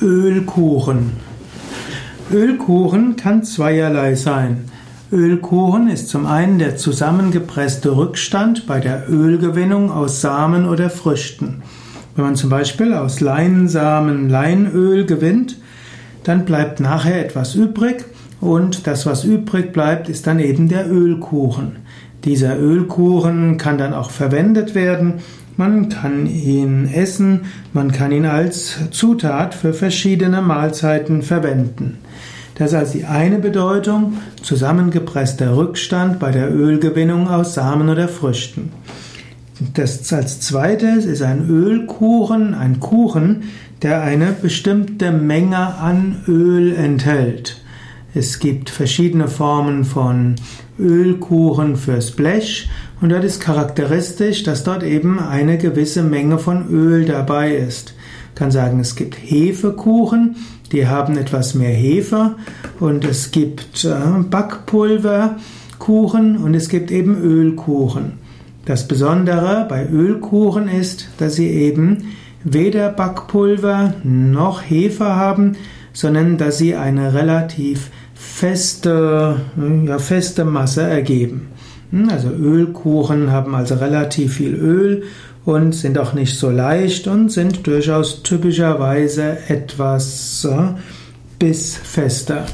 Ölkuchen. Ölkuchen kann zweierlei sein. Ölkuchen ist zum einen der zusammengepresste Rückstand bei der Ölgewinnung aus Samen oder Früchten. Wenn man zum Beispiel aus Leinsamen Leinöl gewinnt, dann bleibt nachher etwas übrig und das, was übrig bleibt, ist dann eben der Ölkuchen. Dieser Ölkuchen kann dann auch verwendet werden. Man kann ihn essen, man kann ihn als Zutat für verschiedene Mahlzeiten verwenden. Das also die eine Bedeutung, zusammengepresster Rückstand bei der Ölgewinnung aus Samen oder Früchten. Das als zweites ist ein Ölkuchen, ein Kuchen, der eine bestimmte Menge an Öl enthält. Es gibt verschiedene Formen von Ölkuchen fürs Blech und dort ist charakteristisch, dass dort eben eine gewisse Menge von Öl dabei ist. Ich kann sagen, es gibt Hefekuchen, die haben etwas mehr Hefe und es gibt äh, Backpulverkuchen und es gibt eben Ölkuchen. Das Besondere bei Ölkuchen ist, dass sie eben weder Backpulver noch Hefe haben, sondern dass sie eine relativ feste, ja, feste Masse ergeben. Hm, also Ölkuchen haben also relativ viel Öl und sind auch nicht so leicht und sind durchaus typischerweise etwas äh, bissfester.